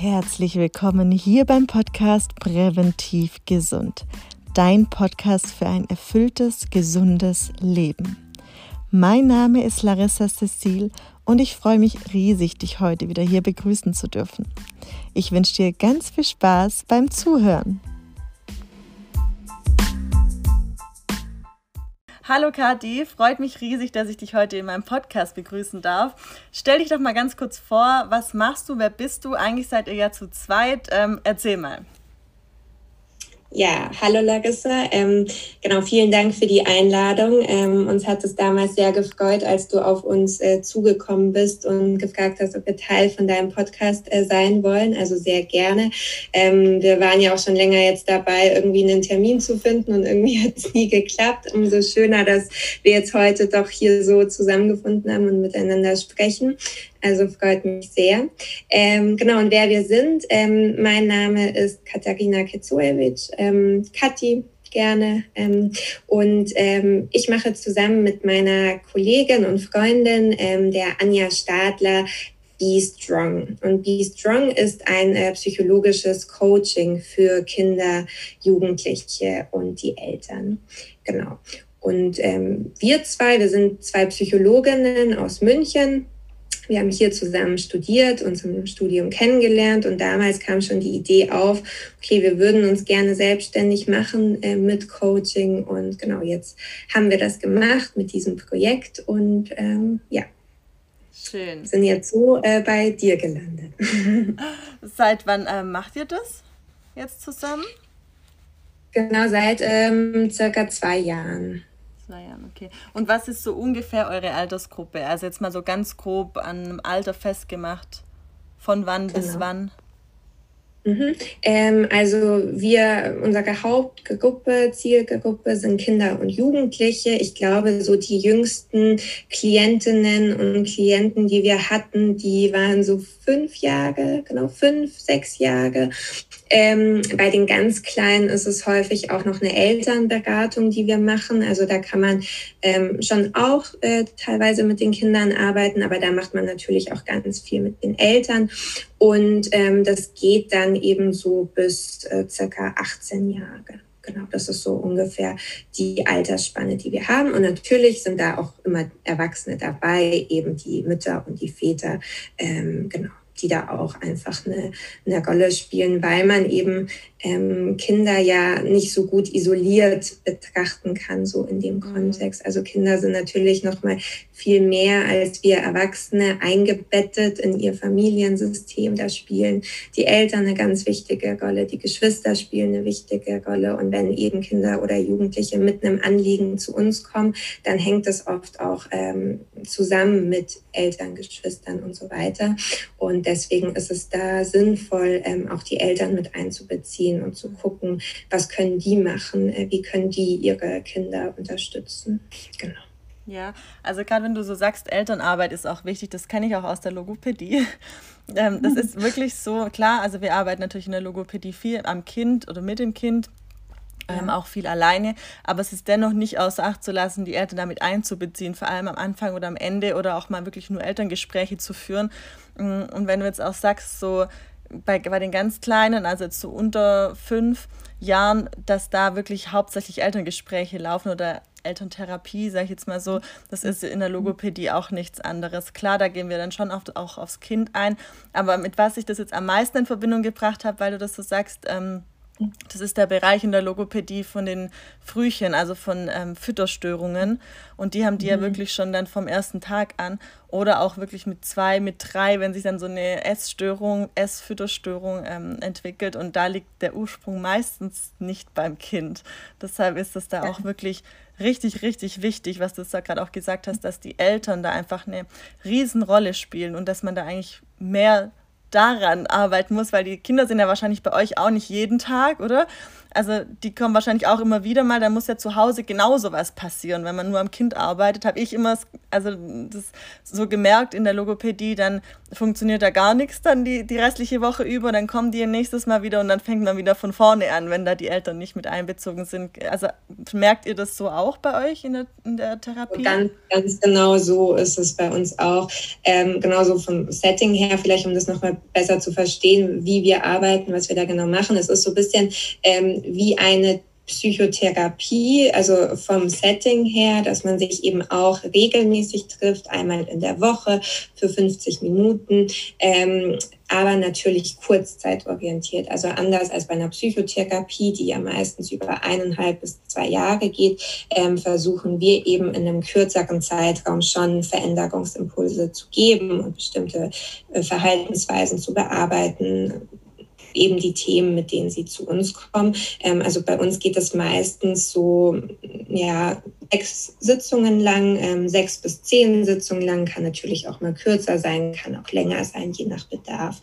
herzlich willkommen hier beim Podcast Präventiv Gesund. Dein Podcast für ein erfülltes, gesundes Leben. Mein Name ist Larissa Cecil und ich freue mich riesig, dich heute wieder hier begrüßen zu dürfen. Ich wünsche dir ganz viel Spaß beim Zuhören. Hallo Kathi, freut mich riesig, dass ich dich heute in meinem Podcast begrüßen darf. Stell dich doch mal ganz kurz vor, was machst du, wer bist du? Eigentlich seid ihr ja zu zweit. Ähm, erzähl mal. Ja, hallo Larissa. Ähm, genau, vielen Dank für die Einladung. Ähm, uns hat es damals sehr gefreut, als du auf uns äh, zugekommen bist und gefragt hast, ob wir Teil von deinem Podcast äh, sein wollen. Also sehr gerne. Ähm, wir waren ja auch schon länger jetzt dabei, irgendwie einen Termin zu finden und irgendwie hat es nie geklappt. Umso schöner, dass wir jetzt heute doch hier so zusammengefunden haben und miteinander sprechen. Also freut mich sehr. Ähm, genau, und wer wir sind, ähm, mein Name ist Katharina Kezuewitsch, ähm, Kathi gerne. Ähm, und ähm, ich mache zusammen mit meiner Kollegin und Freundin, ähm, der Anja Stadler, Be Strong. Und Be Strong ist ein äh, psychologisches Coaching für Kinder, Jugendliche und die Eltern. Genau. Und ähm, wir zwei, wir sind zwei Psychologinnen aus München, wir haben hier zusammen studiert, uns im Studium kennengelernt und damals kam schon die Idee auf, okay, wir würden uns gerne selbstständig machen äh, mit Coaching und genau jetzt haben wir das gemacht mit diesem Projekt und ähm, ja. Schön. Sind jetzt so äh, bei dir gelandet. Seit wann äh, macht ihr das jetzt zusammen? Genau, seit ähm, circa zwei Jahren zwei Jahren, okay. Und was ist so ungefähr eure Altersgruppe? Also jetzt mal so ganz grob an einem Alter festgemacht. Von wann genau. bis wann? Mhm. Ähm, also wir, unsere Hauptgruppe, Zielgruppe sind Kinder und Jugendliche. Ich glaube, so die jüngsten Klientinnen und Klienten, die wir hatten, die waren so fünf Jahre, genau fünf, sechs Jahre. Ähm, bei den ganz Kleinen ist es häufig auch noch eine Elternberatung, die wir machen. Also da kann man ähm, schon auch äh, teilweise mit den Kindern arbeiten, aber da macht man natürlich auch ganz viel mit den Eltern. Und ähm, das geht dann eben so bis äh, circa 18 Jahre. Genau, das ist so ungefähr die Altersspanne, die wir haben. Und natürlich sind da auch immer Erwachsene dabei, eben die Mütter und die Väter. Ähm, genau die da auch einfach eine, eine Rolle spielen, weil man eben ähm, Kinder ja nicht so gut isoliert betrachten kann, so in dem mhm. Kontext. Also Kinder sind natürlich noch mal viel mehr als wir Erwachsene eingebettet in ihr Familiensystem. Da spielen die Eltern eine ganz wichtige Rolle, die Geschwister spielen eine wichtige Rolle. Und wenn eben Kinder oder Jugendliche mit einem Anliegen zu uns kommen, dann hängt das oft auch ähm, zusammen mit Eltern, Geschwistern und so weiter. Und deswegen ist es da sinnvoll, ähm, auch die Eltern mit einzubeziehen ziehen und zu gucken, was können die machen, äh, wie können die ihre Kinder unterstützen. Genau. Ja, also gerade wenn du so sagst, Elternarbeit ist auch wichtig, das kenne ich auch aus der Logopädie. Ähm, das ist wirklich so, klar, also wir arbeiten natürlich in der Logopädie viel am Kind oder mit dem Kind, ähm, auch viel alleine, aber es ist dennoch nicht außer Acht zu lassen, die Eltern damit einzubeziehen, vor allem am Anfang oder am Ende oder auch mal wirklich nur Elterngespräche zu führen. Mm, und wenn du jetzt auch sagst, so bei, bei den ganz Kleinen, also jetzt so unter fünf Jahren, dass da wirklich hauptsächlich Elterngespräche laufen oder Elterntherapie, sage ich jetzt mal so. Das ist in der Logopädie auch nichts anderes. Klar, da gehen wir dann schon oft auch aufs Kind ein. Aber mit was ich das jetzt am meisten in Verbindung gebracht habe, weil du das so sagst, ähm, das ist der Bereich in der Logopädie von den Frühchen, also von ähm, Fütterstörungen. Und die haben die mhm. ja wirklich schon dann vom ersten Tag an. Oder auch wirklich mit zwei, mit drei, wenn sich dann so eine Essstörung, Essfütterstörung ähm, entwickelt. Und da liegt der Ursprung meistens nicht beim Kind. Deshalb ist es da auch wirklich richtig, richtig wichtig, was du da gerade auch gesagt hast, dass die Eltern da einfach eine Riesenrolle spielen und dass man da eigentlich mehr daran arbeiten muss, weil die Kinder sind ja wahrscheinlich bei euch auch nicht jeden Tag, oder? Also die kommen wahrscheinlich auch immer wieder mal, da muss ja zu Hause genauso was passieren. Wenn man nur am Kind arbeitet, habe ich immer, also das so gemerkt in der Logopädie, dann funktioniert da gar nichts dann die, die restliche Woche über, dann kommen die nächstes Mal wieder und dann fängt man wieder von vorne an, wenn da die Eltern nicht mit einbezogen sind. Also merkt ihr das so auch bei euch in der, in der Therapie? Ganz, ganz genau so ist es bei uns auch. Ähm, genauso vom Setting her, vielleicht um das nochmal besser zu verstehen, wie wir arbeiten, was wir da genau machen. Es ist so ein bisschen ähm, wie eine Psychotherapie, also vom Setting her, dass man sich eben auch regelmäßig trifft, einmal in der Woche für 50 Minuten, ähm, aber natürlich kurzzeitorientiert. Also anders als bei einer Psychotherapie, die ja meistens über eineinhalb bis zwei Jahre geht, ähm, versuchen wir eben in einem kürzeren Zeitraum schon Veränderungsimpulse zu geben und bestimmte äh, Verhaltensweisen zu bearbeiten, eben die Themen, mit denen sie zu uns kommen. Ähm, also bei uns geht es meistens so, ja, sechs Sitzungen lang, ähm, sechs bis zehn Sitzungen lang, kann natürlich auch mal kürzer sein, kann auch länger sein, je nach Bedarf.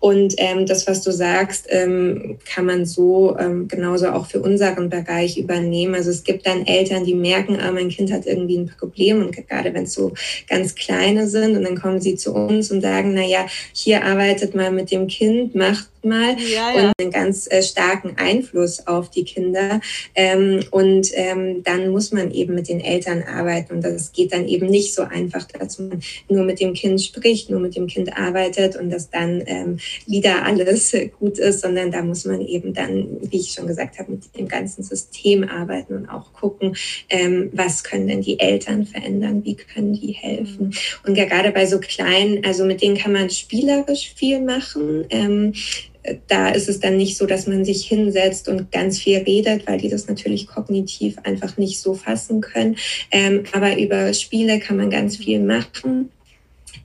Und ähm, das, was du sagst, ähm, kann man so ähm, genauso auch für unseren Bereich übernehmen. Also es gibt dann Eltern, die merken, ah, mein Kind hat irgendwie ein Problem und gerade wenn es so ganz kleine sind und dann kommen sie zu uns und sagen, na ja, hier arbeitet mal mit dem Kind, macht mal ja, ja. und einen ganz äh, starken Einfluss auf die Kinder. Ähm, und ähm, dann muss man eben mit den Eltern arbeiten. Und das geht dann eben nicht so einfach, dass man nur mit dem Kind spricht, nur mit dem Kind arbeitet und dass dann ähm, wieder alles gut ist, sondern da muss man eben dann, wie ich schon gesagt habe, mit dem ganzen System arbeiten und auch gucken, ähm, was können denn die Eltern verändern, wie können die helfen. Mhm. Und gerade bei so kleinen, also mit denen kann man spielerisch viel machen. Ähm, da ist es dann nicht so, dass man sich hinsetzt und ganz viel redet, weil die das natürlich kognitiv einfach nicht so fassen können. Ähm, aber über Spiele kann man ganz viel machen.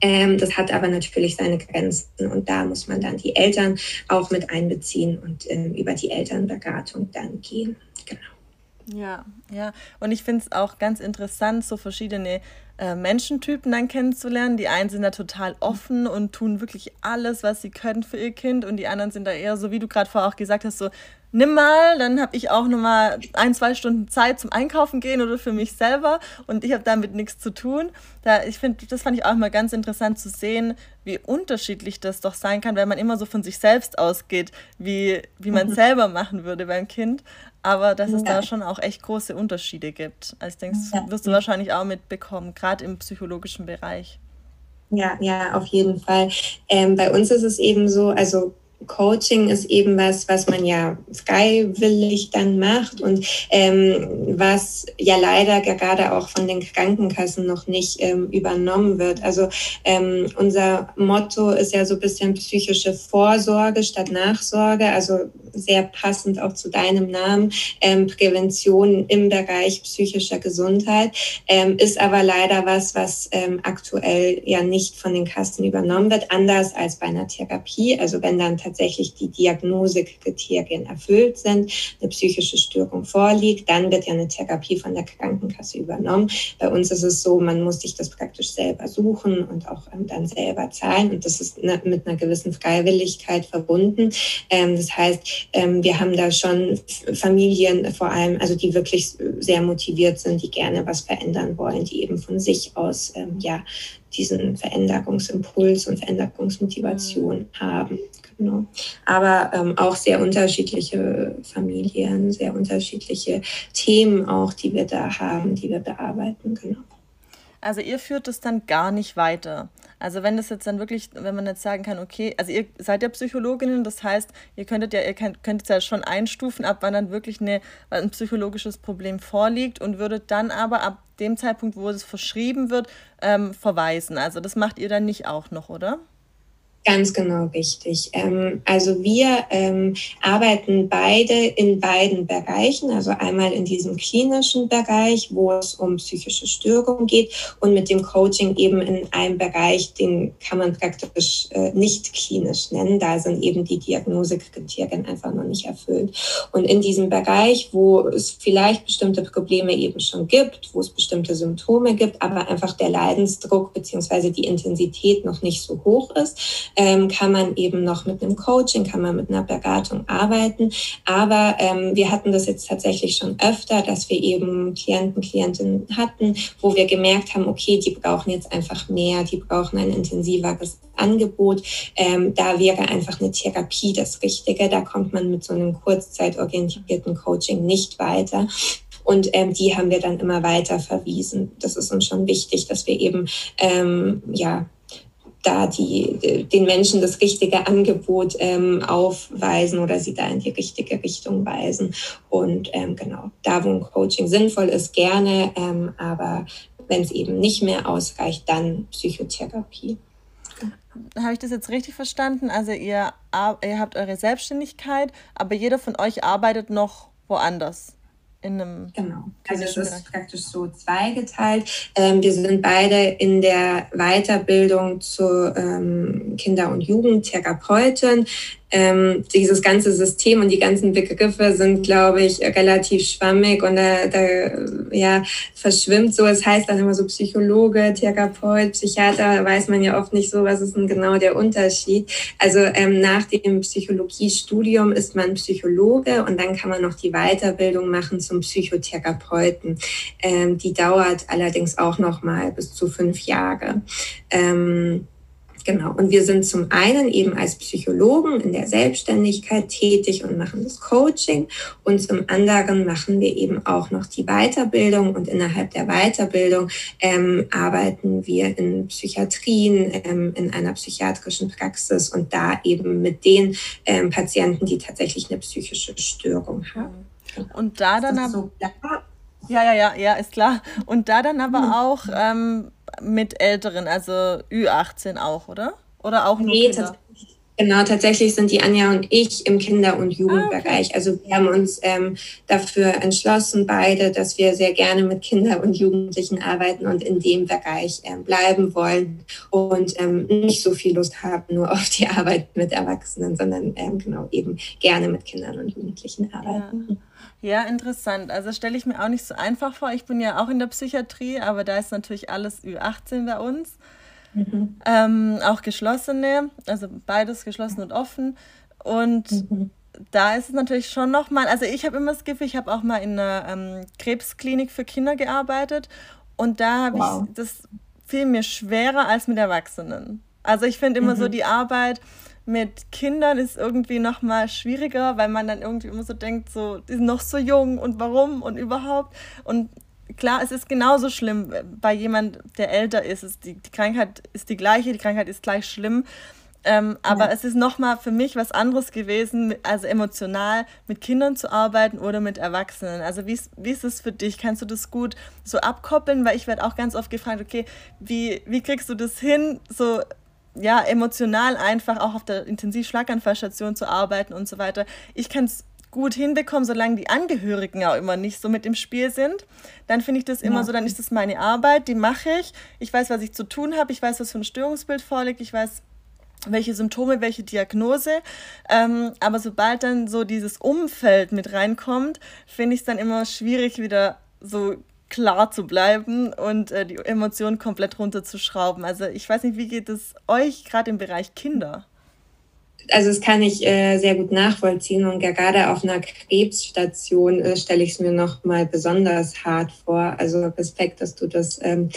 Ähm, das hat aber natürlich seine Grenzen und da muss man dann die Eltern auch mit einbeziehen und ähm, über die Elternberatung dann gehen. Genau. Ja, ja. Und ich finde es auch ganz interessant, so verschiedene äh, Menschentypen dann kennenzulernen. Die einen sind da total offen und tun wirklich alles, was sie können für ihr Kind. Und die anderen sind da eher so, wie du gerade vorher auch gesagt hast, so, nimm mal, dann habe ich auch nochmal ein, zwei Stunden Zeit zum Einkaufen gehen oder für mich selber und ich habe damit nichts zu tun. Da, ich finde, das fand ich auch mal ganz interessant zu sehen, wie unterschiedlich das doch sein kann, wenn man immer so von sich selbst ausgeht, wie, wie man mhm. selber machen würde beim Kind aber dass es ja. da schon auch echt große Unterschiede gibt. Also ich denke, das wirst du wahrscheinlich auch mitbekommen, gerade im psychologischen Bereich. Ja, ja, auf jeden Fall. Ähm, bei uns ist es eben so, also Coaching ist eben was, was man ja freiwillig dann macht und ähm, was ja leider gerade auch von den Krankenkassen noch nicht ähm, übernommen wird. Also ähm, unser Motto ist ja so ein bisschen psychische Vorsorge statt Nachsorge, also sehr passend auch zu deinem Namen, ähm, Prävention im Bereich psychischer Gesundheit, ähm, ist aber leider was, was ähm, aktuell ja nicht von den Kassen übernommen wird, anders als bei einer Therapie. Also wenn dann tatsächlich tatsächlich die Diagnosekriterien erfüllt sind, eine psychische Störung vorliegt, dann wird ja eine Therapie von der Krankenkasse übernommen. Bei uns ist es so, man muss sich das praktisch selber suchen und auch ähm, dann selber zahlen und das ist ne, mit einer gewissen Freiwilligkeit verbunden. Ähm, das heißt, ähm, wir haben da schon Familien vor allem, also die wirklich sehr motiviert sind, die gerne was verändern wollen, die eben von sich aus ja diesen Veränderungsimpuls und Veränderungsmotivation mhm. haben. Genau. Aber ähm, auch sehr unterschiedliche Familien, sehr unterschiedliche Themen auch, die wir da haben, die wir bearbeiten. Genau. Also ihr führt es dann gar nicht weiter. Also wenn das jetzt dann wirklich, wenn man jetzt sagen kann, okay, also ihr seid ja Psychologinnen, das heißt, ihr könntet ja, ihr könnt, könntet ja schon einstufen, ab wann dann wirklich eine, ein psychologisches Problem vorliegt und würdet dann aber ab dem Zeitpunkt, wo es verschrieben wird, ähm, verweisen. Also das macht ihr dann nicht auch noch, oder? Ganz genau richtig. Ähm, also wir ähm, arbeiten beide in beiden Bereichen, also einmal in diesem klinischen Bereich, wo es um psychische Störungen geht und mit dem Coaching eben in einem Bereich, den kann man praktisch äh, nicht klinisch nennen. Da sind eben die Diagnosekriterien einfach noch nicht erfüllt. Und in diesem Bereich, wo es vielleicht bestimmte Probleme eben schon gibt, wo es bestimmte Symptome gibt, aber einfach der Leidensdruck beziehungsweise die Intensität noch nicht so hoch ist, ähm, kann man eben noch mit einem Coaching, kann man mit einer Beratung arbeiten. Aber ähm, wir hatten das jetzt tatsächlich schon öfter, dass wir eben Klienten, Klientinnen hatten, wo wir gemerkt haben, okay, die brauchen jetzt einfach mehr, die brauchen ein intensiveres Angebot. Ähm, da wäre einfach eine Therapie das Richtige. Da kommt man mit so einem kurzzeitorientierten Coaching nicht weiter. Und ähm, die haben wir dann immer weiter verwiesen. Das ist uns schon wichtig, dass wir eben ähm, ja da die, den Menschen das richtige Angebot ähm, aufweisen oder sie da in die richtige Richtung weisen. Und ähm, genau, da wo ein Coaching sinnvoll ist, gerne, ähm, aber wenn es eben nicht mehr ausreicht, dann Psychotherapie. Habe ich das jetzt richtig verstanden? Also ihr, ihr habt eure Selbstständigkeit, aber jeder von euch arbeitet noch woanders in einem. Genau. Also es ist praktisch so zweigeteilt. Ähm, wir sind beide in der Weiterbildung zur ähm, Kinder- und Jugendtherapeutin ähm, dieses ganze System und die ganzen Begriffe sind, glaube ich, relativ schwammig und da, da ja, verschwimmt so. Es heißt dann immer so Psychologe, Therapeut, Psychiater, weiß man ja oft nicht so, was ist denn genau der Unterschied. Also ähm, nach dem Psychologiestudium ist man Psychologe und dann kann man noch die Weiterbildung machen zum Psychotherapeuten. Ähm, die dauert allerdings auch noch mal bis zu fünf Jahre. Ähm, Genau. Und wir sind zum einen eben als Psychologen in der Selbstständigkeit tätig und machen das Coaching. Und zum anderen machen wir eben auch noch die Weiterbildung. Und innerhalb der Weiterbildung ähm, arbeiten wir in Psychiatrien, ähm, in einer psychiatrischen Praxis und da eben mit den ähm, Patienten, die tatsächlich eine psychische Störung haben. Und da dann aber. So ja, ja, ja, ja, ist klar. Und da dann aber hm. auch ähm, mit Älteren, also Ü18 auch, oder? Oder auch nur nee, Kinder? Genau, tatsächlich sind die Anja und ich im Kinder- und Jugendbereich. Ah, okay. Also wir haben uns ähm, dafür entschlossen, beide, dass wir sehr gerne mit Kindern und Jugendlichen arbeiten und in dem Bereich ähm, bleiben wollen und ähm, nicht so viel Lust haben nur auf die Arbeit mit Erwachsenen, sondern ähm, genau eben gerne mit Kindern und Jugendlichen arbeiten. Ja. Ja, interessant. Also stelle ich mir auch nicht so einfach vor. Ich bin ja auch in der Psychiatrie, aber da ist natürlich alles Ü18 bei uns. Mhm. Ähm, auch geschlossene, also beides geschlossen und offen. Und mhm. da ist es natürlich schon nochmal, also ich habe immer das Gefühl, ich habe auch mal in einer ähm, Krebsklinik für Kinder gearbeitet und da habe wow. ich, das fiel mir schwerer als mit Erwachsenen. Also ich finde immer mhm. so die Arbeit mit Kindern ist irgendwie noch mal schwieriger, weil man dann irgendwie immer so denkt, so die sind noch so jung und warum und überhaupt und klar, es ist genauso schlimm bei jemand, der älter ist. Es, die, die Krankheit ist die gleiche, die Krankheit ist gleich schlimm. Ähm, aber ja. es ist nochmal für mich was anderes gewesen, also emotional mit Kindern zu arbeiten oder mit Erwachsenen. Also wie, wie ist es für dich? Kannst du das gut so abkoppeln? Weil ich werde auch ganz oft gefragt, okay, wie, wie kriegst du das hin, so ja, emotional einfach auch auf der Intensivschlaganfallstation zu arbeiten und so weiter. Ich kann es gut hinbekommen, solange die Angehörigen auch immer nicht so mit im Spiel sind, dann finde ich das immer ja. so, dann ist das meine Arbeit, die mache ich. Ich weiß, was ich zu tun habe, ich weiß, was für ein Störungsbild vorliegt, ich weiß, welche Symptome, welche Diagnose. Ähm, aber sobald dann so dieses Umfeld mit reinkommt, finde ich es dann immer schwierig, wieder so klar zu bleiben und äh, die Emotionen komplett runterzuschrauben. Also ich weiß nicht, wie geht es euch gerade im Bereich Kinder? Also das kann ich äh, sehr gut nachvollziehen und gerade auf einer Krebsstation äh, stelle ich es mir noch mal besonders hart vor. Also Respekt, dass du das ähm,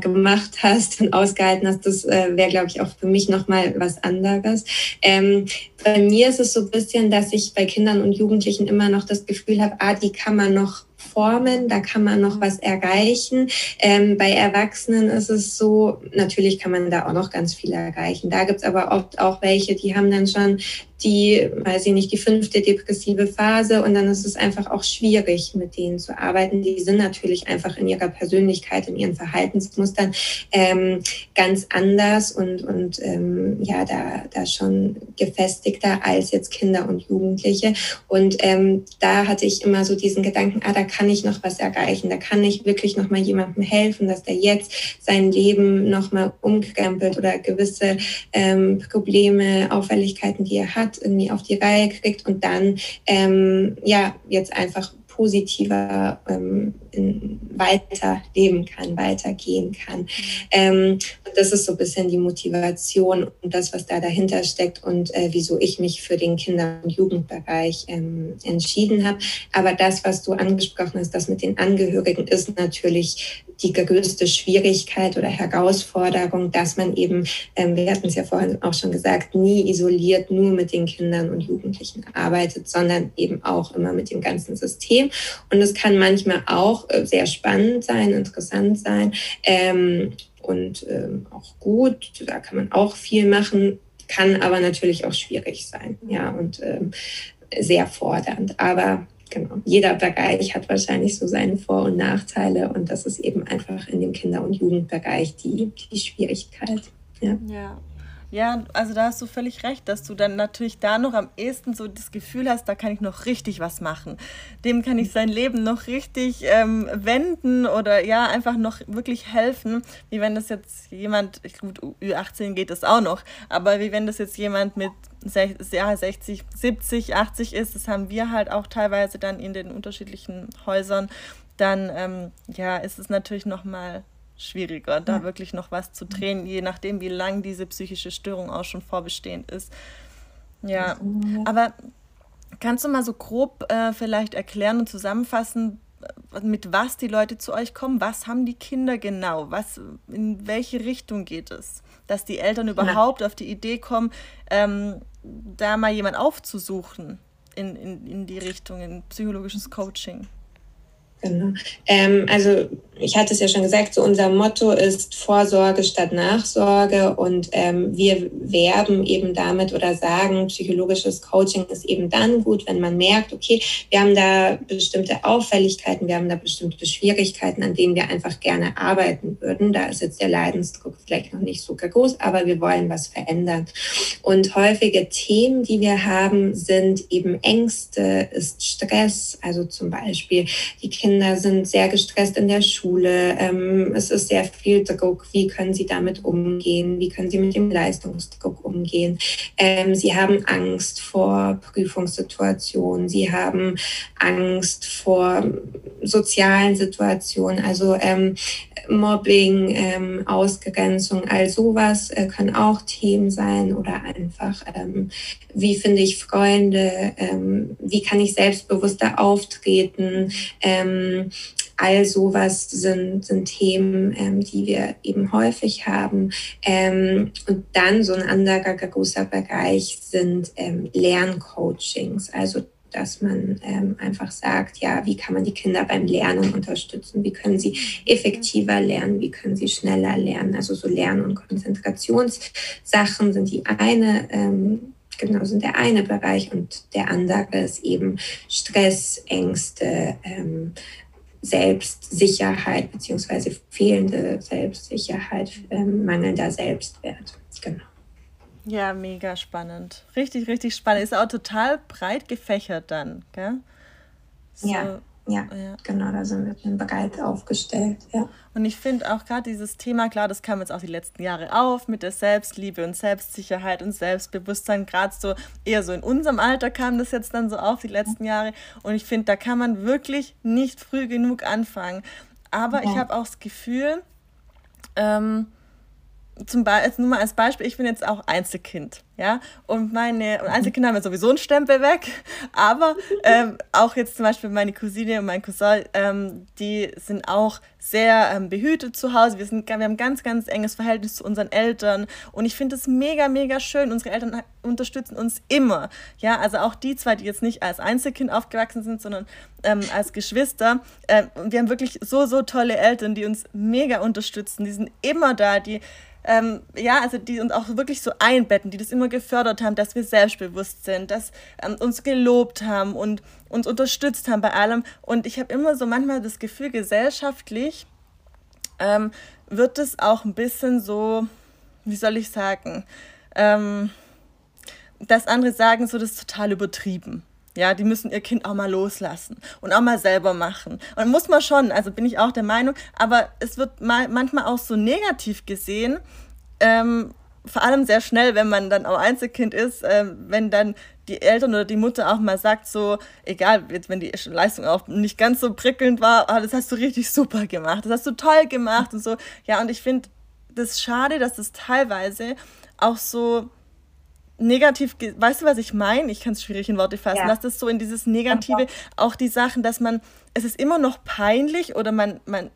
gemacht hast und ausgehalten hast, das äh, wäre, glaube ich, auch für mich noch mal was anderes. Ähm, bei mir ist es so ein bisschen, dass ich bei Kindern und Jugendlichen immer noch das Gefühl habe, ah, die kann man noch formen, da kann man noch was erreichen. Ähm, bei Erwachsenen ist es so, natürlich kann man da auch noch ganz viel erreichen. Da gibt es aber oft auch welche, die haben dann schon die, weiß ich nicht, die fünfte depressive Phase und dann ist es einfach auch schwierig, mit denen zu arbeiten. Die sind natürlich einfach in ihrer Persönlichkeit, in ihren Verhaltensmustern ähm, ganz anders und, und ähm, ja, da, da schon gefestigter als jetzt Kinder und Jugendliche. Und ähm, da hatte ich immer so diesen Gedanken, ah, da kann ich noch was erreichen, da kann ich wirklich noch mal jemandem helfen, dass der jetzt sein Leben noch mal umkrempelt oder gewisse ähm, Probleme, Auffälligkeiten, die er hat, irgendwie auf die Reihe kriegt und dann ähm, ja jetzt einfach positiver ähm, in, weiterleben kann, weitergehen kann. Ähm, das ist so ein bisschen die Motivation und das, was da dahinter steckt und äh, wieso ich mich für den Kinder- und Jugendbereich ähm, entschieden habe. Aber das, was du angesprochen hast, das mit den Angehörigen, ist natürlich die größte Schwierigkeit oder Herausforderung, dass man eben, ähm, wir hatten es ja vorhin auch schon gesagt, nie isoliert nur mit den Kindern und Jugendlichen arbeitet, sondern eben auch immer mit dem ganzen System. Und es kann manchmal auch äh, sehr spannend sein, interessant sein ähm, und ähm, auch gut. Da kann man auch viel machen, kann aber natürlich auch schwierig sein, ja, und ähm, sehr fordernd. Aber genau, jeder Bereich hat wahrscheinlich so seine Vor- und Nachteile und das ist eben einfach in dem Kinder- und Jugendbereich die, die Schwierigkeit. Ja. ja. Ja, also da hast du völlig recht, dass du dann natürlich da noch am ehesten so das Gefühl hast, da kann ich noch richtig was machen. Dem kann ich sein Leben noch richtig ähm, wenden oder ja, einfach noch wirklich helfen. Wie wenn das jetzt jemand, gut, Ü18 geht das auch noch, aber wie wenn das jetzt jemand mit ja, 60, 70, 80 ist, das haben wir halt auch teilweise dann in den unterschiedlichen Häusern, dann ähm, ja, ist es natürlich nochmal schwieriger, da wirklich noch was zu drehen, je nachdem, wie lang diese psychische Störung auch schon vorbestehend ist. Ja, aber kannst du mal so grob äh, vielleicht erklären und zusammenfassen, äh, mit was die Leute zu euch kommen? Was haben die Kinder genau? Was, in welche Richtung geht es? Dass die Eltern überhaupt ja. auf die Idee kommen, ähm, da mal jemand aufzusuchen in, in, in die Richtung, in psychologisches Coaching. Genau. Ähm, also ich hatte es ja schon gesagt, so unser Motto ist Vorsorge statt Nachsorge und ähm, wir werben eben damit oder sagen, psychologisches Coaching ist eben dann gut, wenn man merkt, okay, wir haben da bestimmte Auffälligkeiten, wir haben da bestimmte Schwierigkeiten, an denen wir einfach gerne arbeiten würden. Da ist jetzt der Leidensdruck vielleicht noch nicht so groß, aber wir wollen was verändern. Und häufige Themen, die wir haben, sind eben Ängste, ist Stress, also zum Beispiel die Kinder sind sehr gestresst in der Schule Schule. Ähm, es ist sehr viel Druck. Wie können Sie damit umgehen? Wie können Sie mit dem Leistungsdruck umgehen? Ähm, Sie haben Angst vor Prüfungssituationen. Sie haben Angst vor sozialen Situationen. Also ähm, Mobbing, ähm, Ausgrenzung, all sowas äh, können auch Themen sein oder einfach, ähm, wie finde ich Freunde, ähm, wie kann ich selbstbewusster auftreten, ähm, all sowas sind, sind Themen, ähm, die wir eben häufig haben. Ähm, und dann so ein anderer großer Bereich sind ähm, Lerncoachings, also dass man ähm, einfach sagt, ja, wie kann man die Kinder beim Lernen unterstützen? Wie können sie effektiver lernen? Wie können sie schneller lernen? Also so Lern- und Konzentrationssachen sind die eine. Ähm, genau, sind der eine Bereich und der andere ist eben Stress, Ängste, ähm, Selbstsicherheit beziehungsweise fehlende Selbstsicherheit, ähm, mangelnder Selbstwert. Genau. Ja, mega spannend. Richtig, richtig spannend. Ist auch total breit gefächert dann, gell? So, ja. Ja, ja, genau, da sind wir dann breit aufgestellt. Ja. Und ich finde auch gerade dieses Thema, klar, das kam jetzt auch die letzten Jahre auf mit der Selbstliebe und Selbstsicherheit und Selbstbewusstsein. Gerade so eher so in unserem Alter kam das jetzt dann so auf die letzten Jahre. Und ich finde, da kann man wirklich nicht früh genug anfangen. Aber ja. ich habe auch das Gefühl, ähm, zum Beispiel, nur mal als Beispiel, ich bin jetzt auch Einzelkind, ja, und meine und Einzelkinder haben ja sowieso einen Stempel weg, aber ähm, auch jetzt zum Beispiel meine Cousine und mein Cousin, ähm, die sind auch sehr ähm, behütet zu Hause. Wir, sind, wir haben ganz, ganz enges Verhältnis zu unseren Eltern und ich finde es mega, mega schön. Unsere Eltern unterstützen uns immer, ja, also auch die zwei, die jetzt nicht als Einzelkind aufgewachsen sind, sondern ähm, als Geschwister. Äh, wir haben wirklich so, so tolle Eltern, die uns mega unterstützen. Die sind immer da, die ähm, ja, also die uns auch wirklich so einbetten, die das immer gefördert haben, dass wir selbstbewusst sind, dass ähm, uns gelobt haben und uns unterstützt haben bei allem. Und ich habe immer so manchmal das Gefühl, gesellschaftlich ähm, wird es auch ein bisschen so, wie soll ich sagen, ähm, dass andere sagen, so das ist total übertrieben. Ja, die müssen ihr Kind auch mal loslassen und auch mal selber machen. Und muss man schon, also bin ich auch der Meinung, aber es wird mal, manchmal auch so negativ gesehen, ähm, vor allem sehr schnell, wenn man dann auch Einzelkind ist, äh, wenn dann die Eltern oder die Mutter auch mal sagt, so, egal, jetzt, wenn die Leistung auch nicht ganz so prickelnd war, ah, das hast du richtig super gemacht, das hast du toll gemacht und so. Ja, und ich finde das schade, dass das teilweise auch so negativ, weißt du, was ich meine? Ich kann es schwierig in Worte fassen, ja. dass das so in dieses Negative, auch die Sachen, dass man, es ist immer noch peinlich oder man, man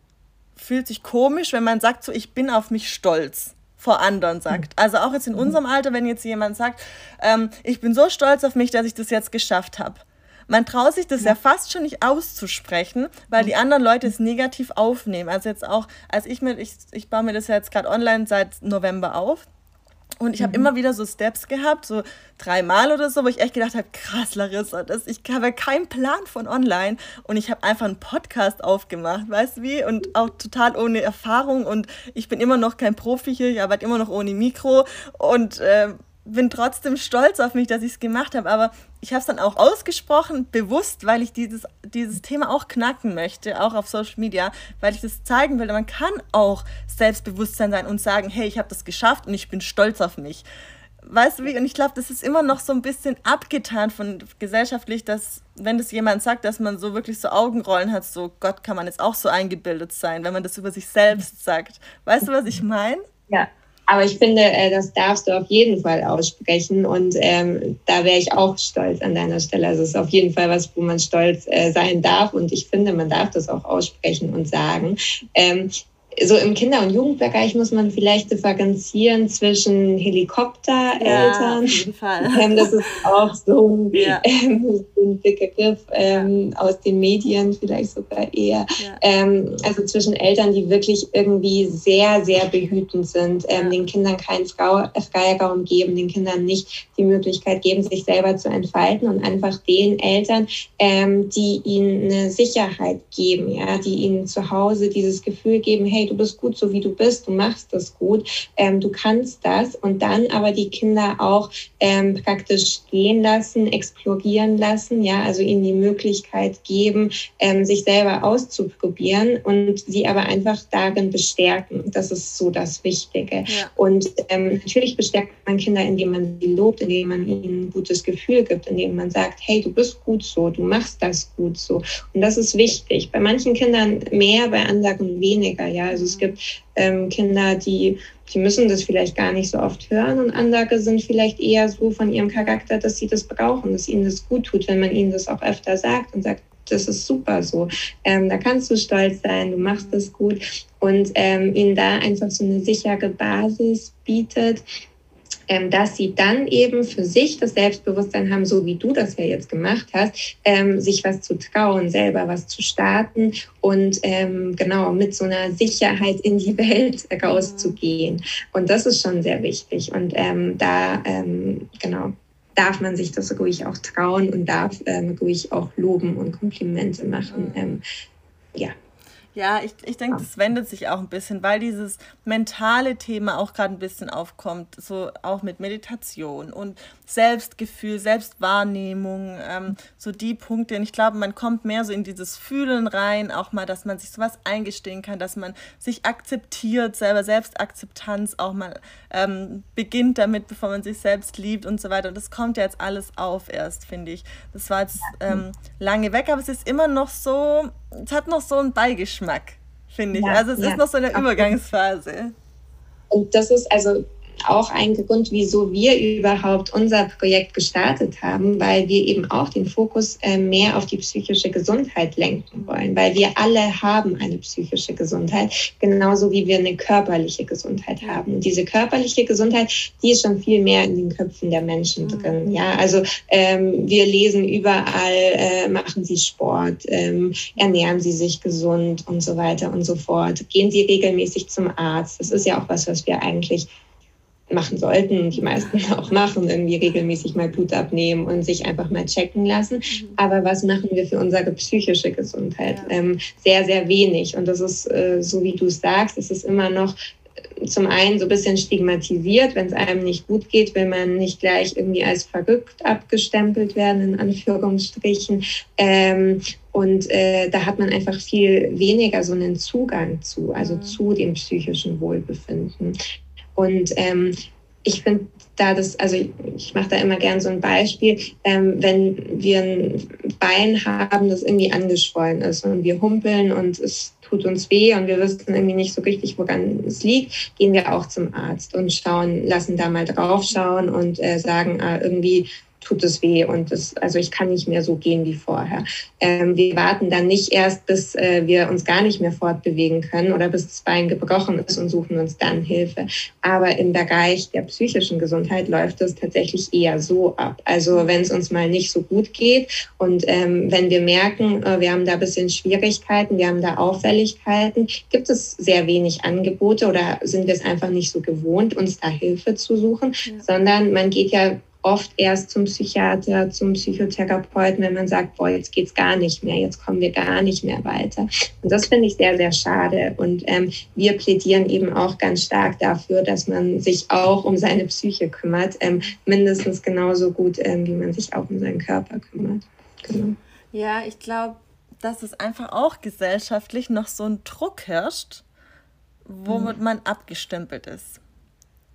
fühlt sich komisch, wenn man sagt, so, ich bin auf mich stolz vor anderen sagt. Also auch jetzt in mhm. unserem Alter, wenn jetzt jemand sagt, ähm, ich bin so stolz auf mich, dass ich das jetzt geschafft habe. Man traut sich das ja. ja fast schon nicht auszusprechen, weil die anderen Leute es negativ aufnehmen. Also jetzt auch, als ich mir, ich, ich baue mir das ja jetzt gerade online seit November auf, und ich habe mhm. immer wieder so Steps gehabt, so dreimal oder so, wo ich echt gedacht habe, krass, Larissa, das, ich habe keinen Plan von online. Und ich habe einfach einen Podcast aufgemacht, weißt du wie? Und auch total ohne Erfahrung. Und ich bin immer noch kein Profi hier, ich arbeite immer noch ohne Mikro. Und äh, bin trotzdem stolz auf mich, dass ich es gemacht habe, aber ich habe es dann auch ausgesprochen, bewusst, weil ich dieses, dieses Thema auch knacken möchte, auch auf Social Media, weil ich das zeigen will. Man kann auch Selbstbewusstsein sein und sagen, hey, ich habe das geschafft und ich bin stolz auf mich. Weißt du wie? Und ich glaube, das ist immer noch so ein bisschen abgetan von gesellschaftlich, dass, wenn das jemand sagt, dass man so wirklich so Augenrollen hat, so Gott, kann man jetzt auch so eingebildet sein, wenn man das über sich selbst sagt. Weißt du, was ich meine? Ja, aber ich finde, äh, das darfst du auf jeden Fall aussprechen und ähm, da wäre ich auch stolz an deiner Stelle. Also es ist auf jeden Fall was, wo man stolz äh, sein darf und ich finde, man darf das auch aussprechen und sagen. Ähm, so im Kinder- und Jugendbereich muss man vielleicht differenzieren zwischen Helikoptereltern. Ja, ähm, das ist auch so ein, ja. ähm, ein Begriff ähm, aus den Medien, vielleicht sogar eher. Ja. Ähm, also zwischen Eltern, die wirklich irgendwie sehr, sehr behütend sind, ähm, den Kindern keinen Freiraum geben, den Kindern nicht die Möglichkeit geben, sich selber zu entfalten und einfach den Eltern, ähm, die ihnen eine Sicherheit geben, ja, die ihnen zu Hause dieses Gefühl geben, hey, du bist gut so wie du bist, du machst das gut, ähm, du kannst das und dann aber die Kinder auch ähm, praktisch gehen lassen, explorieren lassen, ja, also ihnen die Möglichkeit geben, ähm, sich selber auszuprobieren und sie aber einfach darin bestärken. Das ist so das Wichtige. Ja. Und ähm, natürlich bestärkt man Kinder, indem man sie lobt, indem man ihnen ein gutes Gefühl gibt, indem man sagt, hey, du bist gut so, du machst das gut so. Und das ist wichtig. Bei manchen Kindern mehr, bei anderen weniger, ja. Also es gibt ähm, Kinder, die, die müssen das vielleicht gar nicht so oft hören und andere sind vielleicht eher so von ihrem Charakter, dass sie das brauchen, dass ihnen das gut tut, wenn man ihnen das auch öfter sagt und sagt, das ist super so. Ähm, da kannst du stolz sein, du machst das gut und ähm, ihnen da einfach so eine sichere Basis bietet, ähm, dass sie dann eben für sich das Selbstbewusstsein haben, so wie du das ja jetzt gemacht hast, ähm, sich was zu trauen, selber was zu starten und ähm, genau mit so einer Sicherheit in die Welt rauszugehen. Und das ist schon sehr wichtig. Und ähm, da, ähm, genau, darf man sich das ruhig auch trauen und darf ähm, ruhig auch loben und Komplimente machen. Ja. Ja, ich, ich denke, das wendet sich auch ein bisschen, weil dieses mentale Thema auch gerade ein bisschen aufkommt, so auch mit Meditation und Selbstgefühl, Selbstwahrnehmung, ähm, so die Punkte. Und ich glaube, man kommt mehr so in dieses Fühlen rein, auch mal, dass man sich sowas eingestehen kann, dass man sich akzeptiert, selber Selbstakzeptanz auch mal ähm, beginnt damit, bevor man sich selbst liebt und so weiter. Und das kommt ja jetzt alles auf erst, finde ich. Das war jetzt ähm, lange weg, aber es ist immer noch so, es hat noch so einen Beigeschmack, finde ich. Ja, also es ja, ist noch so eine Übergangsphase. Und das ist also auch ein Grund, wieso wir überhaupt unser Projekt gestartet haben, weil wir eben auch den Fokus äh, mehr auf die psychische Gesundheit lenken wollen, weil wir alle haben eine psychische Gesundheit, genauso wie wir eine körperliche Gesundheit haben. Und diese körperliche Gesundheit, die ist schon viel mehr in den Köpfen der Menschen mhm. drin. Ja, also ähm, wir lesen überall, äh, machen Sie Sport, ähm, ernähren Sie sich gesund und so weiter und so fort. Gehen Sie regelmäßig zum Arzt. Das ist ja auch was, was wir eigentlich machen sollten, die meisten auch machen, irgendwie regelmäßig mal Blut abnehmen und sich einfach mal checken lassen. Mhm. Aber was machen wir für unsere psychische Gesundheit? Ja. Ähm, sehr, sehr wenig. Und das ist, äh, so wie du sagst, es ist immer noch äh, zum einen so ein bisschen stigmatisiert, wenn es einem nicht gut geht, will man nicht gleich irgendwie als verrückt abgestempelt werden, in Anführungsstrichen. Ähm, und äh, da hat man einfach viel weniger so einen Zugang zu, also mhm. zu dem psychischen Wohlbefinden. Und ähm, ich finde da das, also ich, mache da immer gern so ein Beispiel, ähm, wenn wir ein Bein haben, das irgendwie angeschwollen ist und wir humpeln und es tut uns weh und wir wissen irgendwie nicht so richtig, woran es liegt, gehen wir auch zum Arzt und schauen, lassen da mal drauf schauen und äh, sagen, äh, irgendwie tut es weh und das, also ich kann nicht mehr so gehen wie vorher. Ähm, wir warten dann nicht erst, bis äh, wir uns gar nicht mehr fortbewegen können oder bis das Bein gebrochen ist und suchen uns dann Hilfe. Aber im Bereich der psychischen Gesundheit läuft es tatsächlich eher so ab. Also wenn es uns mal nicht so gut geht und ähm, wenn wir merken, äh, wir haben da ein bisschen Schwierigkeiten, wir haben da Auffälligkeiten, gibt es sehr wenig Angebote oder sind wir es einfach nicht so gewohnt, uns da Hilfe zu suchen, ja. sondern man geht ja oft erst zum Psychiater, zum Psychotherapeuten, wenn man sagt, boah, jetzt geht's gar nicht mehr, jetzt kommen wir gar nicht mehr weiter. Und das finde ich sehr, sehr schade. Und ähm, wir plädieren eben auch ganz stark dafür, dass man sich auch um seine Psyche kümmert, ähm, mindestens genauso gut, ähm, wie man sich auch um seinen Körper kümmert. Genau. Ja, ich glaube, dass es einfach auch gesellschaftlich noch so ein Druck herrscht, womit mhm. man abgestempelt ist.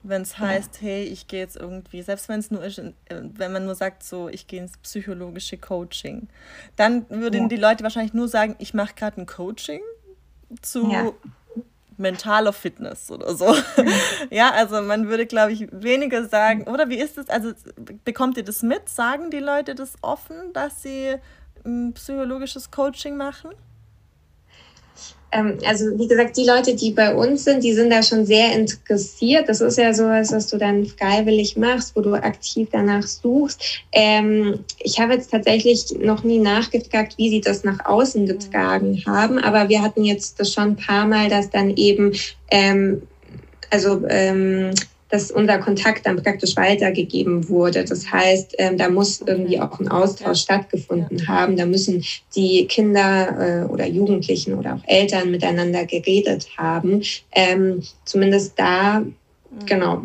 Wenn es heißt, ja. hey, ich gehe jetzt irgendwie, selbst wenn es nur ist, äh, wenn man nur sagt, so, ich gehe ins psychologische Coaching, dann würden ja. die Leute wahrscheinlich nur sagen, ich mache gerade ein Coaching zu ja. mentaler Fitness oder so. ja, also man würde, glaube ich, weniger sagen, oder wie ist es? Also bekommt ihr das mit? Sagen die Leute das offen, dass sie ein psychologisches Coaching machen? Ähm, also wie gesagt, die Leute, die bei uns sind, die sind da schon sehr interessiert. Das ist ja sowas, was du dann freiwillig machst, wo du aktiv danach suchst. Ähm, ich habe jetzt tatsächlich noch nie nachgefragt, wie sie das nach außen getragen haben, aber wir hatten jetzt das schon ein paar Mal, dass dann eben ähm, also ähm, dass unser Kontakt dann praktisch weitergegeben wurde. Das heißt, ähm, da muss irgendwie auch ein Austausch stattgefunden haben. Da müssen die Kinder äh, oder Jugendlichen oder auch Eltern miteinander geredet haben. Ähm, zumindest da, mhm. genau,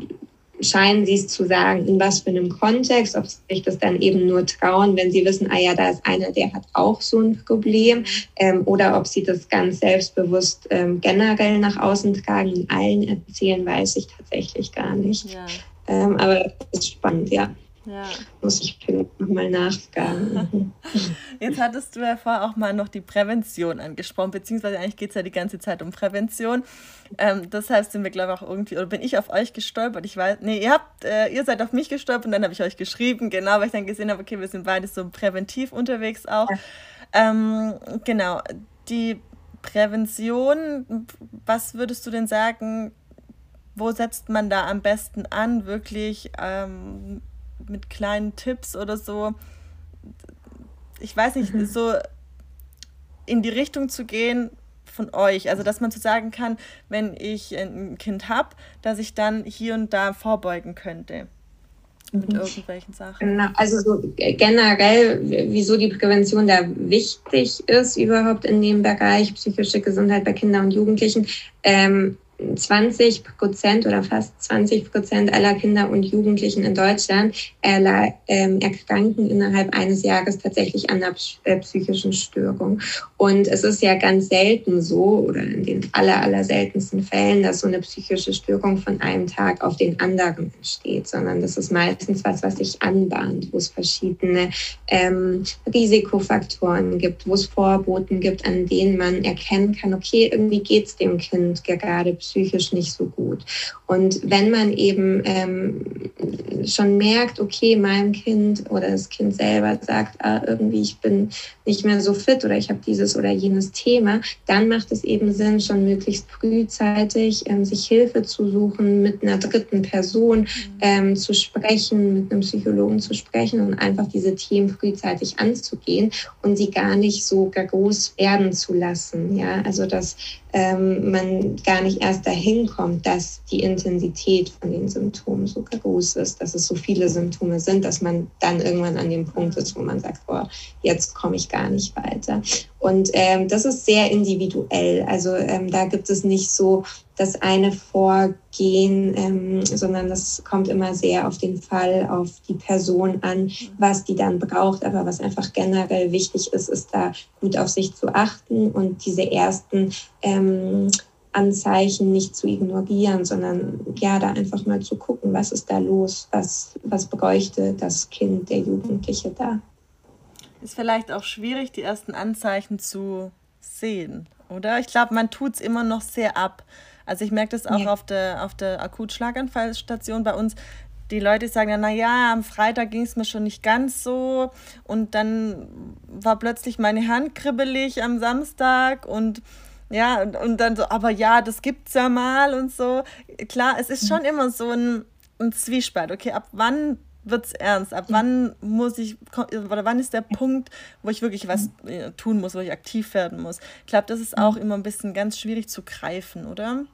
scheinen sie es zu sagen, in was für einem Kontext, ob sie sich das dann eben nur trauen, wenn sie wissen, ah ja, da ist einer, der hat auch so ein Problem, ähm, oder ob sie das ganz selbstbewusst ähm, generell nach außen tragen, in allen erzählen, weiß ich tatsächlich gar nicht. Ja. Ähm, aber es ist spannend, ja. Ja. Muss ich vielleicht nochmal nachfragen. Jetzt hattest du ja vorher auch mal noch die Prävention angesprochen, beziehungsweise eigentlich geht es ja die ganze Zeit um Prävention. Ähm, deshalb sind wir, glaube ich, auch irgendwie, oder bin ich auf euch gestolpert? Ich weiß, nee, ihr habt, äh, ihr seid auf mich gestolpert und dann habe ich euch geschrieben, genau, weil ich dann gesehen habe, okay, wir sind beide so präventiv unterwegs auch. Ja. Ähm, genau, die Prävention, was würdest du denn sagen, wo setzt man da am besten an, wirklich ähm, mit kleinen Tipps oder so. Ich weiß nicht, mhm. so in die Richtung zu gehen von euch. Also, dass man zu sagen kann, wenn ich ein Kind habe, dass ich dann hier und da vorbeugen könnte mit mhm. irgendwelchen Sachen. Genau, also so generell, wieso die Prävention da wichtig ist überhaupt in dem Bereich psychische Gesundheit bei Kindern und Jugendlichen. Ähm, 20 Prozent oder fast 20 Prozent aller Kinder und Jugendlichen in Deutschland ähm, erkranken innerhalb eines Jahres tatsächlich an einer äh, psychischen Störung. Und es ist ja ganz selten so, oder in den aller, aller seltensten Fällen, dass so eine psychische Störung von einem Tag auf den anderen entsteht, sondern das ist meistens was, was sich anbahnt, wo es verschiedene ähm, Risikofaktoren gibt, wo es Vorboten gibt, an denen man erkennen kann, okay, irgendwie geht es dem Kind gerade psychisch psychisch nicht so gut. Und wenn man eben ähm, schon merkt, okay, mein Kind oder das Kind selber sagt, ah, irgendwie ich bin nicht mehr so fit oder ich habe dieses oder jenes Thema, dann macht es eben Sinn, schon möglichst frühzeitig ähm, sich Hilfe zu suchen, mit einer dritten Person ähm, zu sprechen, mit einem Psychologen zu sprechen und einfach diese Themen frühzeitig anzugehen und sie gar nicht so groß werden zu lassen. Ja, also dass ähm, man gar nicht erst dahin kommt, dass die Intensität von den Symptomen so groß ist, dass es so viele Symptome sind, dass man dann irgendwann an dem Punkt ist, wo man sagt, boah, jetzt komme ich gar nicht weiter. Und ähm, das ist sehr individuell. Also ähm, da gibt es nicht so das eine Vorgehen, ähm, sondern das kommt immer sehr auf den Fall, auf die Person an, was die dann braucht. Aber was einfach generell wichtig ist, ist da gut auf sich zu achten und diese ersten ähm, Anzeichen nicht zu ignorieren, sondern ja, da einfach mal zu gucken, was ist da los, was, was bräuchte das Kind, der Jugendliche da. Ist vielleicht auch schwierig, die ersten Anzeichen zu sehen, oder? Ich glaube, man tut es immer noch sehr ab. Also ich merke das auch ja. auf der, auf der Akutschlaganfallstation bei uns. Die Leute sagen dann, naja, am Freitag ging es mir schon nicht ganz so und dann war plötzlich meine Hand kribbelig am Samstag und ja, und, und dann so, aber ja, das gibt's ja mal und so. Klar, es ist schon immer so ein, ein Zwiespalt. Okay, ab wann wird's ernst? Ab wann muss ich, oder wann ist der Punkt, wo ich wirklich was äh, tun muss, wo ich aktiv werden muss? Ich glaube, das ist auch immer ein bisschen ganz schwierig zu greifen, oder?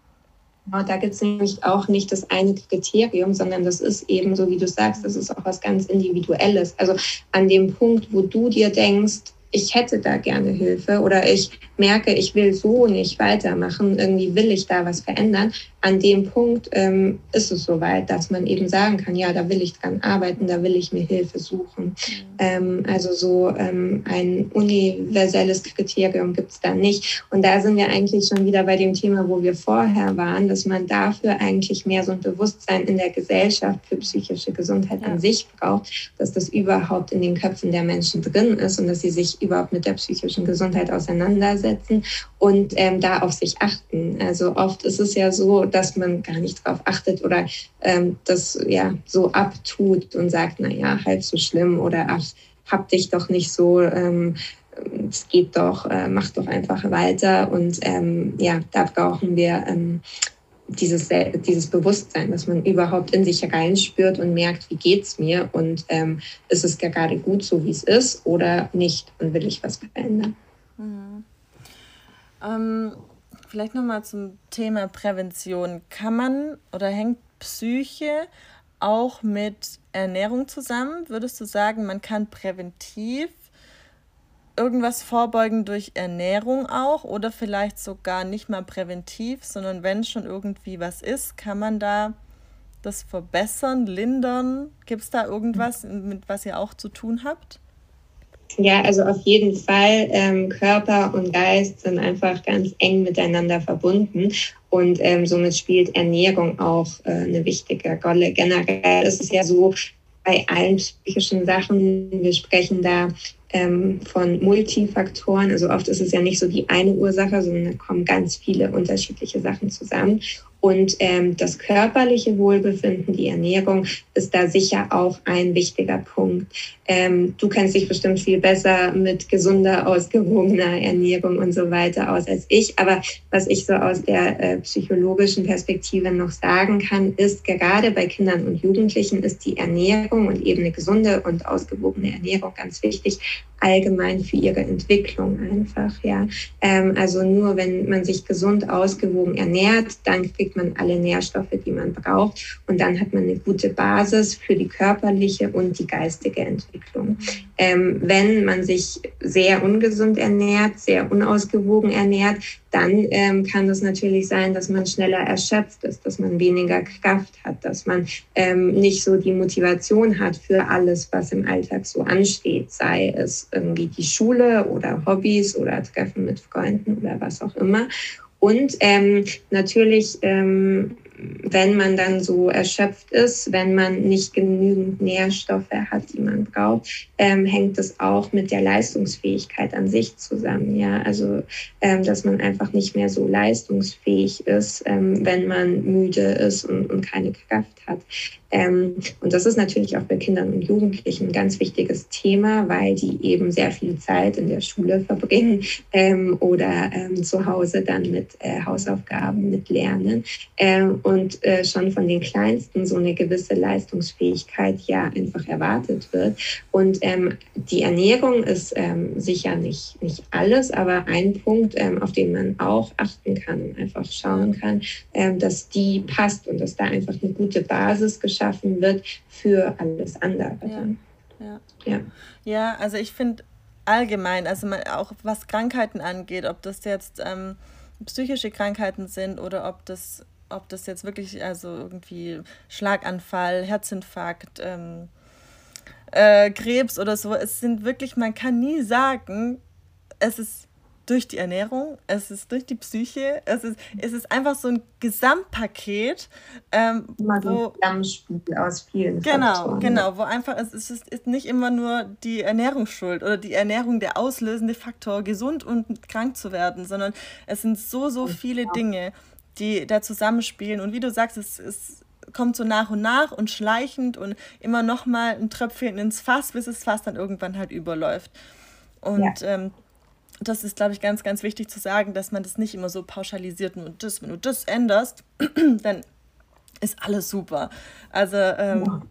Genau, da gibt es nämlich auch nicht das eine Kriterium, sondern das ist eben, so wie du sagst, das ist auch was ganz Individuelles. Also an dem Punkt, wo du dir denkst, ich hätte da gerne Hilfe oder ich merke, ich will so nicht weitermachen, irgendwie will ich da was verändern, an dem Punkt ähm, ist es soweit, dass man eben sagen kann, ja, da will ich dran arbeiten, da will ich mir Hilfe suchen. Mhm. Ähm, also so ähm, ein universelles Kriterium gibt es da nicht. Und da sind wir eigentlich schon wieder bei dem Thema, wo wir vorher waren, dass man dafür eigentlich mehr so ein Bewusstsein in der Gesellschaft für psychische Gesundheit ja. an sich braucht, dass das überhaupt in den Köpfen der Menschen drin ist und dass sie sich überhaupt mit der psychischen Gesundheit auseinandersetzen und ähm, da auf sich achten. Also oft ist es ja so, dass man gar nicht drauf achtet oder ähm, das ja so abtut und sagt, na ja, halb so schlimm oder ach, hab dich doch nicht so, ähm, es geht doch, äh, mach doch einfach weiter. Und ähm, ja, da brauchen wir ähm, dieses, dieses Bewusstsein, dass man überhaupt in sich reinspürt und merkt, wie geht's mir und ähm, ist es gerade gut so, wie es ist oder nicht und will ich was verändern. Mhm. Ähm, Vielleicht nochmal zum Thema Prävention. Kann man oder hängt Psyche auch mit Ernährung zusammen? Würdest du sagen, man kann präventiv irgendwas vorbeugen durch Ernährung auch oder vielleicht sogar nicht mal präventiv, sondern wenn schon irgendwie was ist, kann man da das verbessern, lindern? Gibt es da irgendwas, mit was ihr auch zu tun habt? Ja, also auf jeden Fall. Ähm, Körper und Geist sind einfach ganz eng miteinander verbunden. Und ähm, somit spielt Ernährung auch äh, eine wichtige Rolle. Generell ist es ja so, bei allen psychischen Sachen, wir sprechen da ähm, von Multifaktoren. Also oft ist es ja nicht so die eine Ursache, sondern da kommen ganz viele unterschiedliche Sachen zusammen. Und ähm, das körperliche Wohlbefinden, die Ernährung, ist da sicher auch ein wichtiger Punkt. Ähm, du kennst dich bestimmt viel besser mit gesunder, ausgewogener Ernährung und so weiter aus als ich. Aber was ich so aus der äh, psychologischen Perspektive noch sagen kann, ist gerade bei Kindern und Jugendlichen ist die Ernährung und eben eine gesunde und ausgewogene Ernährung ganz wichtig, allgemein für ihre Entwicklung einfach, ja. Ähm, also nur wenn man sich gesund ausgewogen ernährt, dann kriegt man alle Nährstoffe, die man braucht und dann hat man eine gute Basis für die körperliche und die geistige Entwicklung. Ähm, wenn man sich sehr ungesund ernährt, sehr unausgewogen ernährt, dann ähm, kann es natürlich sein, dass man schneller erschöpft ist, dass man weniger Kraft hat, dass man ähm, nicht so die Motivation hat für alles, was im Alltag so ansteht, sei es irgendwie die Schule oder Hobbys oder Treffen mit Freunden oder was auch immer. Und ähm, natürlich ähm, wenn man dann so erschöpft ist, wenn man nicht genügend Nährstoffe hat, die man braucht, ähm, hängt es auch mit der Leistungsfähigkeit an sich zusammen. Ja, also ähm, dass man einfach nicht mehr so leistungsfähig ist, ähm, wenn man müde ist und, und keine Kraft hat. Ähm, und das ist natürlich auch bei Kindern und Jugendlichen ein ganz wichtiges Thema, weil die eben sehr viel Zeit in der Schule verbringen ähm, oder ähm, zu Hause dann mit äh, Hausaufgaben, mit Lernen. Ähm, und äh, schon von den Kleinsten so eine gewisse Leistungsfähigkeit ja einfach erwartet wird. Und ähm, die Ernährung ist ähm, sicher nicht, nicht alles, aber ein Punkt, auf den man auch achten kann und einfach schauen kann, dass die passt und dass da einfach eine gute Basis geschaffen wird für alles andere. Ja, ja. ja. ja also ich finde allgemein, also auch was Krankheiten angeht, ob das jetzt ähm, psychische Krankheiten sind oder ob das, ob das jetzt wirklich, also irgendwie Schlaganfall, Herzinfarkt, ähm, äh, Krebs oder so, es sind wirklich, man kann nie sagen, es ist durch die Ernährung, es ist durch die Psyche, es ist, es ist einfach so ein Gesamtpaket. Ähm, immer so wo, ein Zusammenspiel aus vielen Genau, Faktoren. genau, wo einfach es ist, es ist nicht immer nur die Ernährung schuld oder die Ernährung der auslösende Faktor, gesund und krank zu werden, sondern es sind so, so viele Dinge, die da zusammenspielen. Und wie du sagst, es, es kommt so nach und nach und schleichend und immer noch mal ein Tröpfchen ins Fass, bis das Fass dann irgendwann halt überläuft. Und ja. ähm, das ist, glaube ich, ganz, ganz wichtig zu sagen, dass man das nicht immer so pauschalisiert, nur das, wenn du das änderst, dann ist alles super. Also ähm,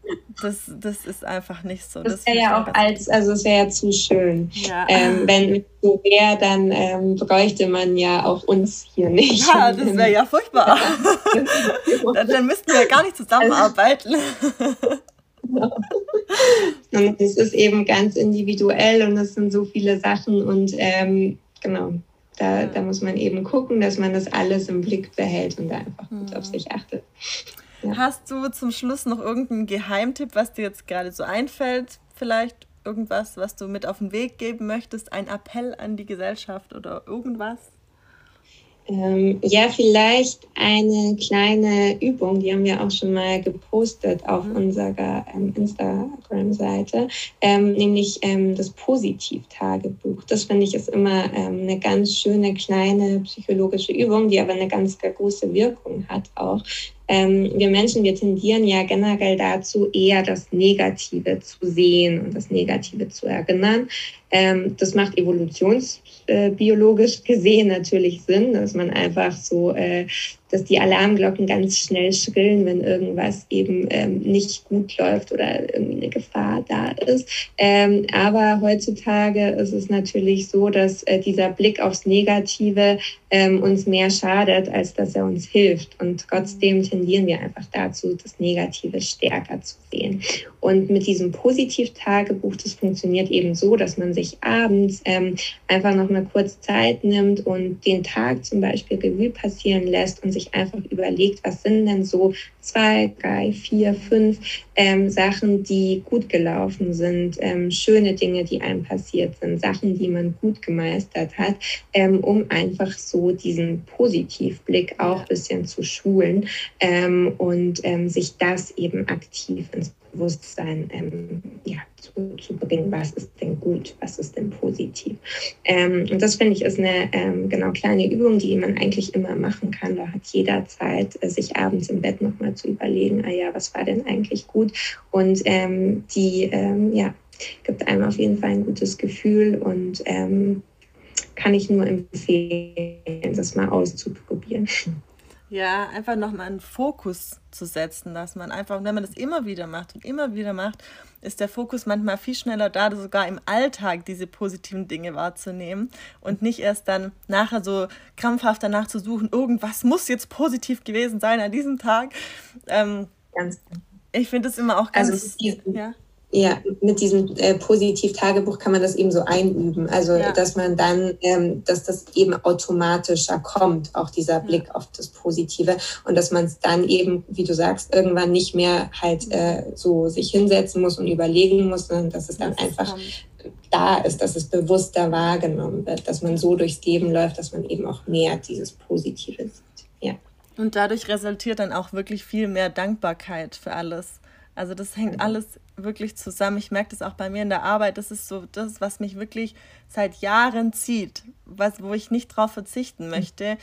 das, das ist einfach nicht so. Das, das wäre ja auch als, also es wäre ja zu schön. Ja. Ähm, wenn es so wäre, dann ähm, bräuchte man ja auch uns hier nicht. Ja, das wäre ja furchtbar. dann, dann müssten wir ja gar nicht zusammenarbeiten. Und es ist eben ganz individuell und es sind so viele Sachen und ähm, genau, da, da muss man eben gucken, dass man das alles im Blick behält und da einfach gut mhm. auf sich achtet. Ja. Hast du zum Schluss noch irgendeinen Geheimtipp, was dir jetzt gerade so einfällt? Vielleicht irgendwas, was du mit auf den Weg geben möchtest? Ein Appell an die Gesellschaft oder irgendwas? Ähm, ja, vielleicht eine kleine Übung, die haben wir auch schon mal gepostet auf mhm. unserer ähm, Instagram-Seite, ähm, nämlich ähm, das Positiv-Tagebuch. Das finde ich ist immer ähm, eine ganz schöne kleine psychologische Übung, die aber eine ganz, ganz große Wirkung hat auch. Ähm, wir Menschen, wir tendieren ja generell dazu, eher das Negative zu sehen und das Negative zu erinnern. Ähm, das macht evolutionsbiologisch gesehen natürlich Sinn, dass man einfach so äh, dass die Alarmglocken ganz schnell schrillen, wenn irgendwas eben ähm, nicht gut läuft oder irgendwie eine Gefahr da ist. Ähm, aber heutzutage ist es natürlich so, dass äh, dieser Blick aufs Negative ähm, uns mehr schadet, als dass er uns hilft. Und trotzdem tendieren wir einfach dazu, das Negative stärker zu sehen. Und mit diesem Positiv-Tagebuch, das funktioniert eben so, dass man sich abends ähm, einfach noch mal kurz Zeit nimmt und den Tag zum Beispiel Revue passieren lässt und sich sich einfach überlegt, was sind denn so zwei, drei, vier, fünf ähm, Sachen, die gut gelaufen sind, ähm, schöne Dinge, die einem passiert sind, Sachen, die man gut gemeistert hat, ähm, um einfach so diesen Positivblick auch ein bisschen zu schulen ähm, und ähm, sich das eben aktiv ins Bewusstsein ähm, ja, zu, zu, bringen, was ist denn gut, was ist denn positiv. Ähm, und das finde ich ist eine ähm, genau kleine Übung, die man eigentlich immer machen kann. Da hat jeder Zeit, äh, sich abends im Bett nochmal zu überlegen, ah ja, was war denn eigentlich gut? Und ähm, die ähm, ja, gibt einem auf jeden Fall ein gutes Gefühl und ähm, kann ich nur empfehlen, das mal auszuprobieren. Ja, einfach nochmal einen Fokus zu setzen, dass man einfach, wenn man das immer wieder macht und immer wieder macht, ist der Fokus manchmal viel schneller da, sogar im Alltag diese positiven Dinge wahrzunehmen und nicht erst dann nachher so krampfhaft danach zu suchen, irgendwas muss jetzt positiv gewesen sein an diesem Tag. Ähm, ganz. Ich finde es immer auch ganz. Also, ja. Ja, mit diesem äh, Positiv-Tagebuch kann man das eben so einüben. Also, ja. dass man dann, ähm, dass das eben automatischer kommt, auch dieser Blick ja. auf das Positive. Und dass man es dann eben, wie du sagst, irgendwann nicht mehr halt äh, so sich hinsetzen muss und überlegen muss, sondern dass es dann das einfach kommt. da ist, dass es bewusster wahrgenommen wird, dass man so durchs Leben läuft, dass man eben auch mehr dieses Positive sieht. Ja. Und dadurch resultiert dann auch wirklich viel mehr Dankbarkeit für alles. Also das hängt alles wirklich zusammen. Ich merke das auch bei mir in der Arbeit. Das ist so das, was mich wirklich seit Jahren zieht, was, wo ich nicht drauf verzichten möchte.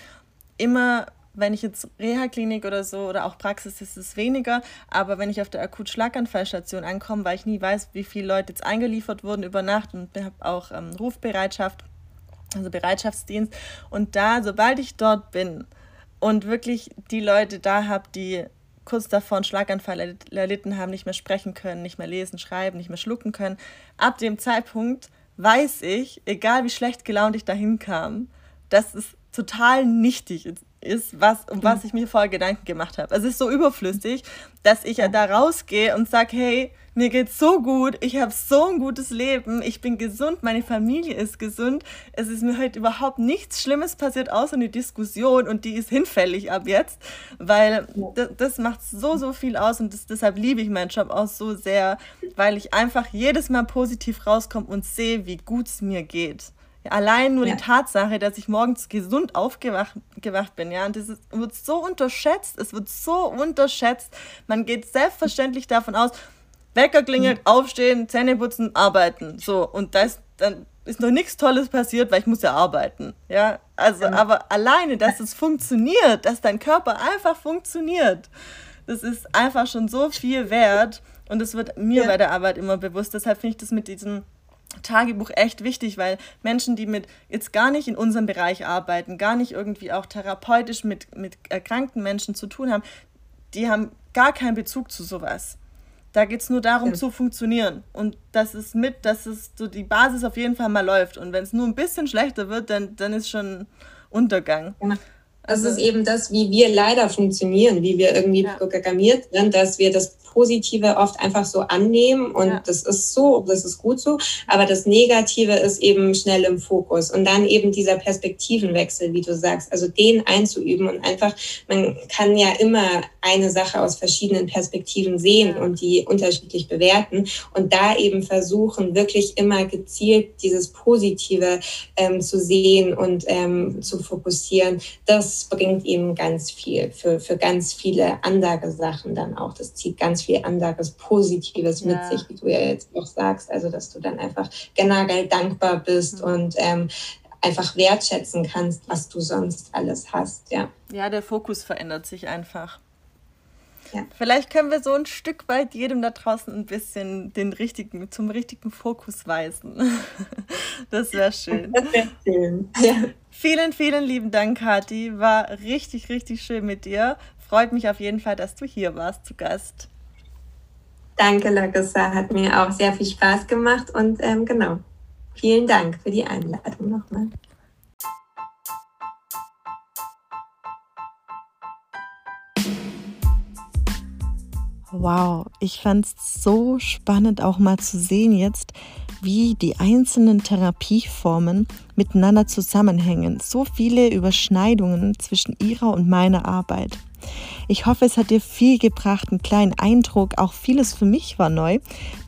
Immer, wenn ich jetzt Reha-Klinik oder so oder auch Praxis ist es weniger, aber wenn ich auf der Akut-Schlaganfallstation ankomme, weil ich nie weiß, wie viele Leute jetzt eingeliefert wurden über Nacht und habe auch ähm, Rufbereitschaft, also Bereitschaftsdienst. Und da, sobald ich dort bin und wirklich die Leute da habe, die kurz davor einen Schlaganfall erlitten haben, nicht mehr sprechen können, nicht mehr lesen, schreiben, nicht mehr schlucken können. Ab dem Zeitpunkt weiß ich, egal wie schlecht gelaunt ich dahin kam, dass es total nichtig ist, was, um was ich mir vorher Gedanken gemacht habe. Es ist so überflüssig, dass ich ja da rausgehe und sage, hey, mir geht's so gut, ich habe so ein gutes Leben, ich bin gesund, meine Familie ist gesund, es ist mir heute überhaupt nichts Schlimmes passiert, außer eine Diskussion und die ist hinfällig ab jetzt, weil das, das macht so, so viel aus und das, deshalb liebe ich meinen Job auch so sehr, weil ich einfach jedes Mal positiv rauskomme und sehe, wie gut es mir geht Allein nur ja. die Tatsache, dass ich morgens gesund aufgewacht gewacht bin, ja, und das ist, wird so unterschätzt, es wird so unterschätzt. Man geht selbstverständlich davon aus, Wecker klingelt, mhm. aufstehen, Zähne putzen, arbeiten. So, und das, dann ist noch nichts Tolles passiert, weil ich muss ja arbeiten. Ja, also, ja. aber alleine, dass es funktioniert, dass dein Körper einfach funktioniert, das ist einfach schon so viel wert. Und es wird mir ja. bei der Arbeit immer bewusst. Deshalb finde ich das mit diesem Tagebuch echt wichtig, weil Menschen, die mit jetzt gar nicht in unserem Bereich arbeiten, gar nicht irgendwie auch therapeutisch mit, mit erkrankten Menschen zu tun haben, die haben gar keinen Bezug zu sowas. Da geht es nur darum, ja. zu funktionieren. Und das ist mit, dass es so die Basis auf jeden Fall mal läuft. Und wenn es nur ein bisschen schlechter wird, dann, dann ist schon Untergang. Ja. Das also, ist eben das, wie wir leider funktionieren, wie wir irgendwie ja. programmiert sind, dass wir das Positive oft einfach so annehmen und ja. das ist so, das ist gut so, aber das Negative ist eben schnell im Fokus und dann eben dieser Perspektivenwechsel, wie du sagst, also den einzuüben und einfach, man kann ja immer eine Sache aus verschiedenen Perspektiven sehen ja. und die unterschiedlich bewerten und da eben versuchen, wirklich immer gezielt dieses Positive ähm, zu sehen und ähm, zu fokussieren, das bringt eben ganz viel für, für ganz viele andere Sachen dann auch. Das zieht ganz ganz viel anderes Positives mit sich, wie du ja jetzt auch sagst. Also, dass du dann einfach generell dankbar bist mhm. und ähm, einfach wertschätzen kannst, was du sonst alles hast. Ja, ja der Fokus verändert sich einfach. Ja. Vielleicht können wir so ein Stück weit jedem da draußen ein bisschen den richtigen, zum richtigen Fokus weisen. Das wäre schön. Das wäre schön. Ja. Vielen, vielen lieben Dank, Kathi. War richtig, richtig schön mit dir. Freut mich auf jeden Fall, dass du hier warst zu Gast. Danke, Larissa. Hat mir auch sehr viel Spaß gemacht und ähm, genau. Vielen Dank für die Einladung nochmal. Wow, ich fand es so spannend auch mal zu sehen jetzt, wie die einzelnen Therapieformen miteinander zusammenhängen. So viele Überschneidungen zwischen ihrer und meiner Arbeit. Ich hoffe, es hat dir viel gebracht, einen kleinen Eindruck. Auch vieles für mich war neu,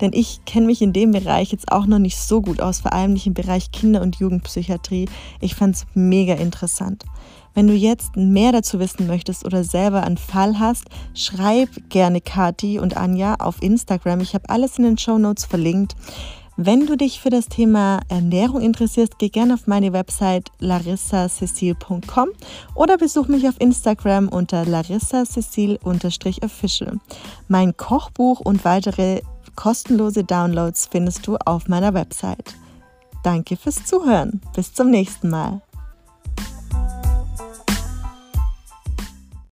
denn ich kenne mich in dem Bereich jetzt auch noch nicht so gut aus, vor allem nicht im Bereich Kinder- und Jugendpsychiatrie. Ich fand es mega interessant. Wenn du jetzt mehr dazu wissen möchtest oder selber einen Fall hast, schreib gerne Kati und Anja auf Instagram. Ich habe alles in den Show Notes verlinkt. Wenn du dich für das Thema Ernährung interessierst, geh gerne auf meine Website larissacecil.com oder besuch mich auf Instagram unter larissacecil-official. Mein Kochbuch und weitere kostenlose Downloads findest du auf meiner Website. Danke fürs Zuhören. Bis zum nächsten Mal.